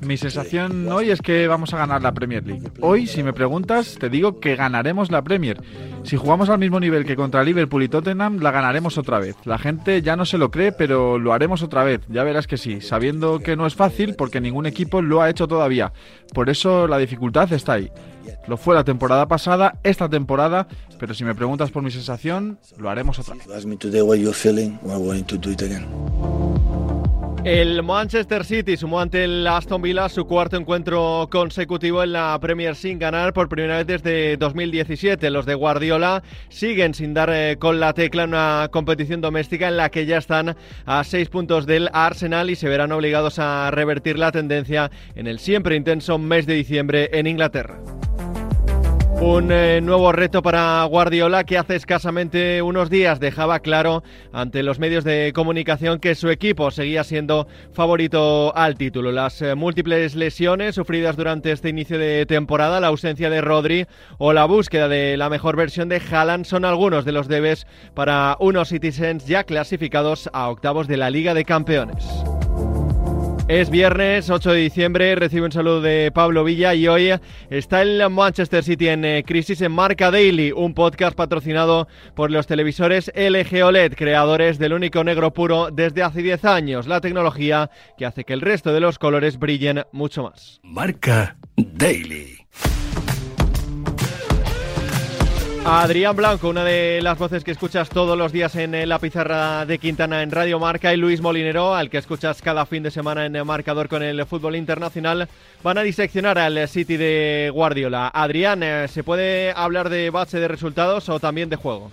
Mi sensación hoy es que vamos a ganar la Premier League. Hoy, si me preguntas, te digo que ganaremos la Premier. Si jugamos al mismo nivel que contra Liverpool y Tottenham, la ganaremos otra vez. La gente ya no se lo cree, pero lo haremos otra vez. Ya verás que sí, sabiendo que no es fácil porque ningún equipo lo ha hecho todavía. Por eso la dificultad está ahí. Lo fue la temporada pasada, esta temporada, pero si me preguntas por mi sensación, lo haremos otra vez. El Manchester City sumó ante el Aston Villa su cuarto encuentro consecutivo en la Premier sin ganar por primera vez desde 2017. Los de Guardiola siguen sin dar eh, con la tecla en una competición doméstica en la que ya están a seis puntos del Arsenal y se verán obligados a revertir la tendencia en el siempre intenso mes de diciembre en Inglaterra. Un eh, nuevo reto para Guardiola que hace escasamente unos días dejaba claro ante los medios de comunicación que su equipo seguía siendo favorito al título. Las eh, múltiples lesiones sufridas durante este inicio de temporada, la ausencia de Rodri o la búsqueda de la mejor versión de Haaland son algunos de los debes para unos Citizens ya clasificados a octavos de la Liga de Campeones. Es viernes 8 de diciembre, recibe un saludo de Pablo Villa y hoy está el Manchester City en eh, crisis en Marca Daily, un podcast patrocinado por los televisores LG OLED, creadores del único negro puro desde hace 10 años, la tecnología que hace que el resto de los colores brillen mucho más. Marca Daily. Adrián Blanco, una de las voces que escuchas todos los días en eh, la pizarra de Quintana en Radio Marca, y Luis Molinero, al que escuchas cada fin de semana en el marcador con el fútbol internacional, van a diseccionar al City de Guardiola. Adrián, eh, ¿se puede hablar de bache de resultados o también de juego?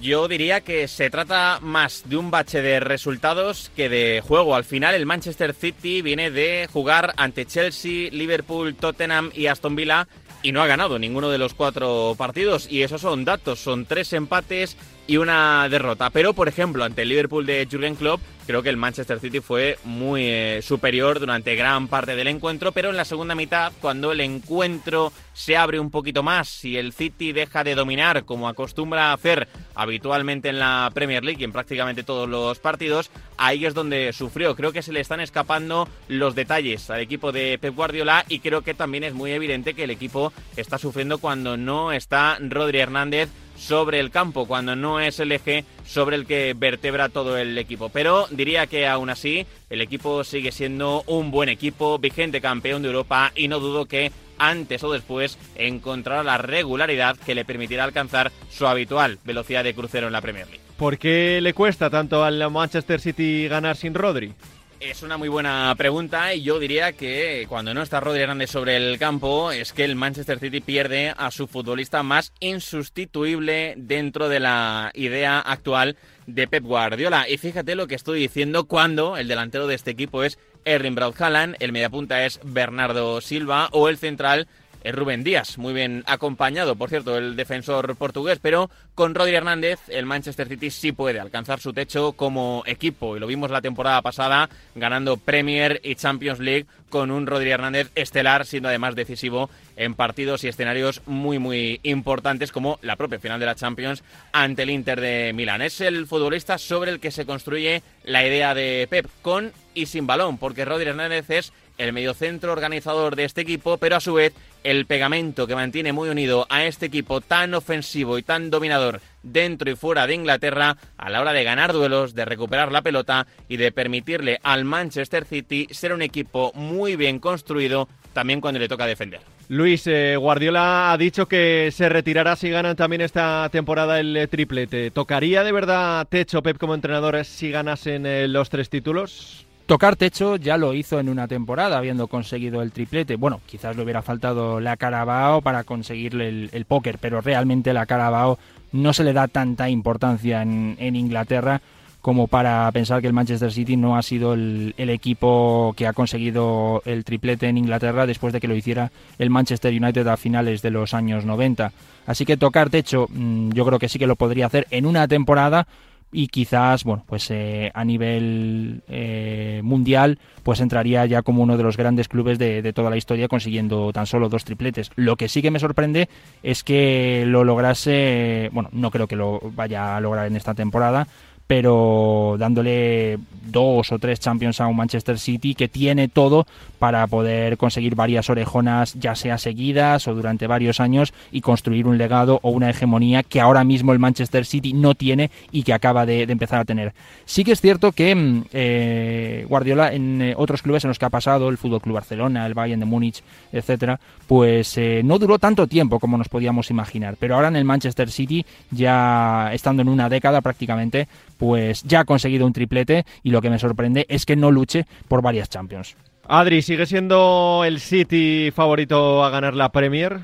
Yo diría que se trata más de un bache de resultados que de juego. Al final, el Manchester City viene de jugar ante Chelsea, Liverpool, Tottenham y Aston Villa y no ha ganado ninguno de los cuatro partidos. Y esos son datos, son tres empates y una derrota. Pero, por ejemplo, ante el Liverpool de Jurgen Klopp, creo que el Manchester City fue muy eh, superior durante gran parte del encuentro, pero en la segunda mitad, cuando el encuentro se abre un poquito más y el City deja de dominar como acostumbra hacer habitualmente en la Premier League y en prácticamente todos los partidos, ahí es donde sufrió. Creo que se le están escapando los detalles al equipo de Pep Guardiola y creo que también es muy evidente que el equipo está sufriendo cuando no está Rodri Hernández sobre el campo, cuando no es el eje sobre el que vertebra todo el equipo. Pero diría que aún así el equipo sigue siendo un buen equipo, vigente campeón de Europa y no dudo que antes o después encontrará la regularidad que le permitirá alcanzar su habitual velocidad de crucero en la Premier League. ¿Por qué le cuesta tanto al Manchester City ganar sin Rodri? Es una muy buena pregunta y yo diría que cuando no está Rodri Grande sobre el campo es que el Manchester City pierde a su futbolista más insustituible dentro de la idea actual de Pep Guardiola. Y fíjate lo que estoy diciendo cuando el delantero de este equipo es Erling Braut Haaland, el mediapunta es Bernardo Silva o el central es Rubén Díaz, muy bien acompañado, por cierto, el defensor portugués, pero con Rodri Hernández el Manchester City sí puede alcanzar su techo como equipo y lo vimos la temporada pasada ganando Premier y Champions League con un Rodri Hernández estelar, siendo además decisivo en partidos y escenarios muy muy importantes como la propia final de la Champions ante el Inter de Milán. Es el futbolista sobre el que se construye la idea de Pep con y sin balón, porque Rodri Hernández es el mediocentro organizador de este equipo, pero a su vez el pegamento que mantiene muy unido a este equipo tan ofensivo y tan dominador dentro y fuera de Inglaterra a la hora de ganar duelos, de recuperar la pelota y de permitirle al Manchester City ser un equipo muy bien construido también cuando le toca defender. Luis, eh, Guardiola ha dicho que se retirará si ganan también esta temporada el eh, triplete. ¿Tocaría de verdad techo Pep como entrenador si ganasen eh, los tres títulos? Tocar techo ya lo hizo en una temporada, habiendo conseguido el triplete. Bueno, quizás le hubiera faltado la Carabao para conseguirle el, póker, pero realmente la Carabao no se le da tanta importancia en, Inglaterra como para pensar que el Manchester City no ha sido el, equipo que ha conseguido el triplete en Inglaterra después de que lo hiciera el Manchester United a finales de los años 90. Así que tocar techo mm, yo creo que sí que lo podría hacer en una temporada, y quizás, bueno, pues eh, a nivel eh, mundial, pues entraría ya como uno de los grandes clubes de, de, toda la historia consiguiendo tan solo dos tripletes. Lo que sí que me sorprende es que lo lograse, bueno, no creo que lo vaya a lograr en esta temporada, pero dándole dos o tres Champions a un Manchester City que tiene todo para poder conseguir varias orejonas, ya sea seguidas o durante varios años, y construir un legado o una hegemonía que ahora mismo el Manchester City no tiene y que acaba de, empezar a tener. Sí que es cierto que mm, eh, Guardiola en eh, otros clubes en los que ha pasado, el Fútbol Club Barcelona, el Bayern de Múnich, etcétera, pues eh, no duró tanto tiempo como nos podíamos imaginar. Pero ahora en el Manchester City, ya estando en una década prácticamente, pues ya ha conseguido un triplete y lo que me sorprende es que no luche por varias Champions. Adri, ¿sigue siendo el City favorito a ganar la Premier?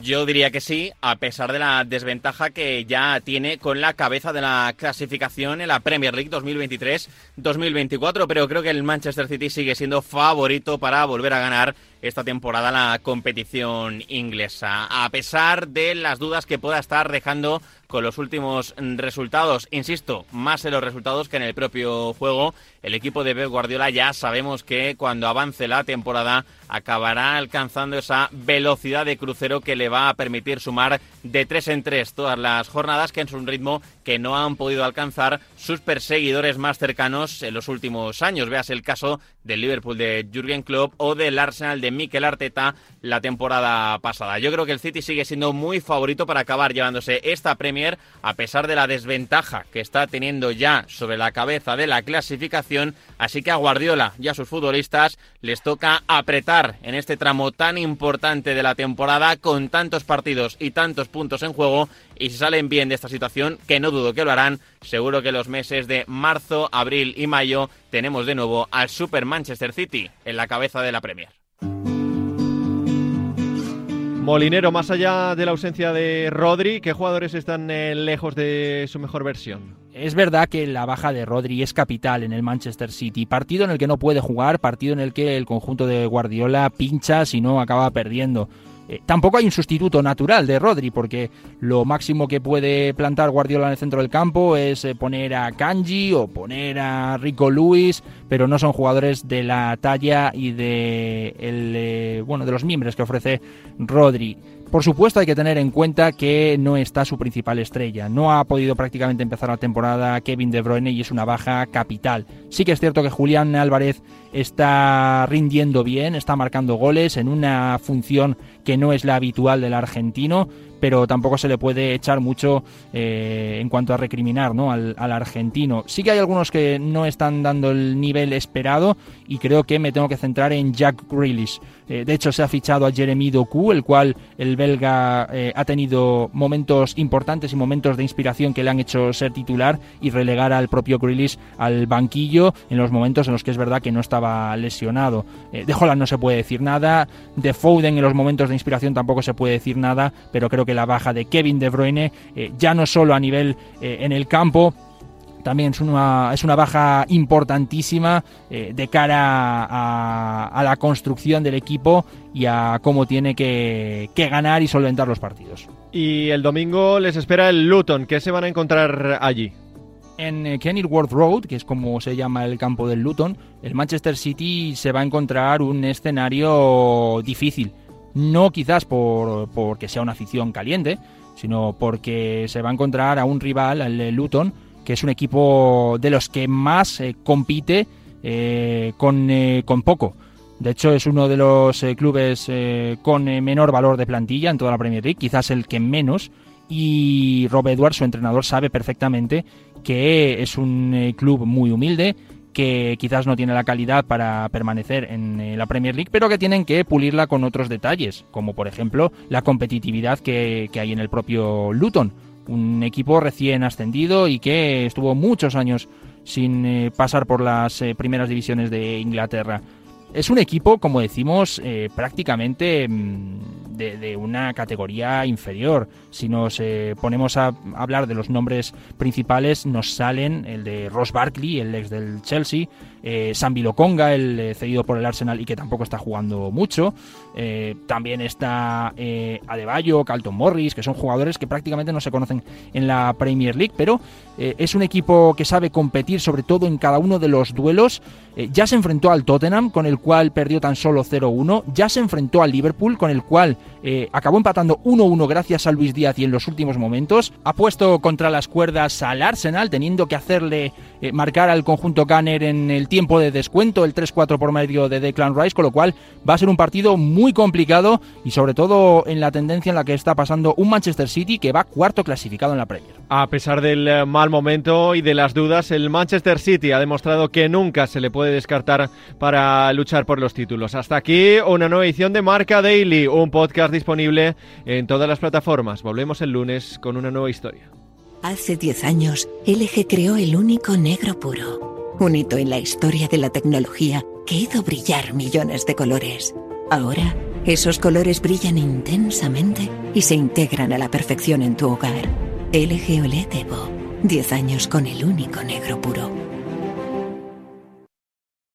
Yo diría que sí, a pesar de la desventaja que ya tiene con la cabeza de la clasificación en la Premier League 2023-2024, pero creo que el Manchester City sigue siendo favorito para volver a ganar esta temporada la competición inglesa. A pesar de las dudas que pueda estar dejando con los últimos resultados, insisto, más en los resultados que en el propio juego, el equipo de Pep Guardiola ya sabemos que cuando avance la temporada acabará alcanzando esa velocidad de crucero que le va a permitir sumar de tres en tres todas las jornadas, que es un ritmo que no han podido alcanzar sus perseguidores más cercanos en los últimos años. Veas el caso del Liverpool de Jürgen Klopp o del Arsenal de Mikel Arteta la temporada pasada. Yo creo que el City sigue siendo muy favorito para acabar llevándose esta Premier a pesar de la desventaja que está teniendo ya sobre la cabeza de la clasificación, así que a Guardiola y a sus futbolistas les toca apretar en este tramo tan importante de la temporada con tantos partidos y tantos puntos en juego y si salen bien de esta situación, que no dudo que lo harán, seguro que los meses de marzo, abril y mayo tenemos de nuevo al Super Manchester City en la cabeza de la Premier. Molinero, más allá de la ausencia de Rodri, ¿qué jugadores están eh, lejos de su mejor versión? Es verdad que la baja de Rodri es capital en el Manchester City, partido en el que no puede jugar, partido en el que el conjunto de Guardiola pincha si no acaba perdiendo. Eh, tampoco hay un sustituto natural de Rodri, porque lo máximo que puede plantar Guardiola en el centro del campo es eh, poner a Kanji o poner a Rico Lewis, pero no son jugadores de la talla y de el, eh, bueno de los miembros que ofrece Rodri. Por supuesto hay que tener en cuenta que no está su principal estrella. No ha podido prácticamente empezar la temporada Kevin De Bruyne y es una baja capital. Sí que es cierto que Julián Álvarez está rindiendo bien, está marcando goles en una función que no es la habitual del argentino, pero tampoco se le puede echar mucho eh, en cuanto a recriminar ¿no? al, al, argentino. Sí que hay algunos que no están dando el nivel esperado y creo que me tengo que centrar en Jack Grealish. Eh, de hecho, se ha fichado a Jeremy Doku, el cual el belga eh, ha tenido momentos importantes y momentos de inspiración que le han hecho ser titular y relegar al propio Grealish al banquillo en los momentos en los que es verdad que no estaba lesionado. De Holland no se puede decir nada, de Foden en los momentos de inspiración tampoco se puede decir nada, pero creo que la baja de Kevin De Bruyne, ya no solo a nivel en el campo, también es una, es una baja importantísima eh, de cara a, a, la construcción del equipo y a cómo tiene que, que, ganar y solventar los partidos. Y el domingo les espera el Luton, ¿qué se van a encontrar allí? En eh, Kenilworth Road, que es como se llama el campo del Luton, el Manchester City se va a encontrar un escenario difícil. No quizás por, porque sea una afición caliente, sino porque se va a encontrar a un rival, el Luton, que es un equipo de los que más eh, compite eh, con, eh, con, poco. De hecho, es uno de los eh, clubes con menor valor de plantilla en toda la Premier League, quizás el que menos. Y Rob Edwards, su entrenador, sabe perfectamente que es un club muy humilde, que quizás no tiene la calidad para permanecer en la Premier League, pero que tienen que pulirla con otros detalles, como por ejemplo la competitividad que, que hay en el propio Luton un equipo recién ascendido y que estuvo muchos años sin eh, pasar por las eh, primeras divisiones de Inglaterra. Es un equipo, como decimos, eh, prácticamente mm, de, una categoría inferior. Si nos eh, ponemos a hablar de los nombres principales, nos salen el de Ross Barkley, el ex del Chelsea, eh, Sambi el eh, cedido por el Arsenal y que tampoco está jugando mucho. también está Adebayo, Carlton Morris, que son jugadores que prácticamente no se conocen en la Premier League, pero es un equipo que sabe competir sobre todo en cada uno de los duelos. ya se enfrentó al Tottenham, con el cual perdió tan solo 0-1. Ya se enfrentó al Liverpool, con el cual eh, acabó empatando 1-1 gracias a Luis Díaz y en los últimos momentos. Ha puesto contra las cuerdas al Arsenal, teniendo que hacerle eh, marcar al conjunto Gunner en el tiempo de descuento, el 3-4 por medio de Declan Rice, con lo cual va a ser un partido muy complicado y sobre todo en la tendencia en la que está pasando un Manchester City que va cuarto clasificado en la Premier. A pesar del eh, mal momento y de las dudas, el Manchester City ha demostrado que nunca se le puede descartar para por los títulos. Hasta aquí una nueva edición de Marca Daily, un podcast disponible en todas las plataformas. Volvemos el lunes con una nueva historia. Hace 10 años, LG creó el único negro puro. Un hito en la historia de la tecnología que hizo brillar millones de colores. Ahora, esos colores brillan intensamente y se integran a la perfección en tu hogar. LG OLED Evo. 10 años con el único negro puro.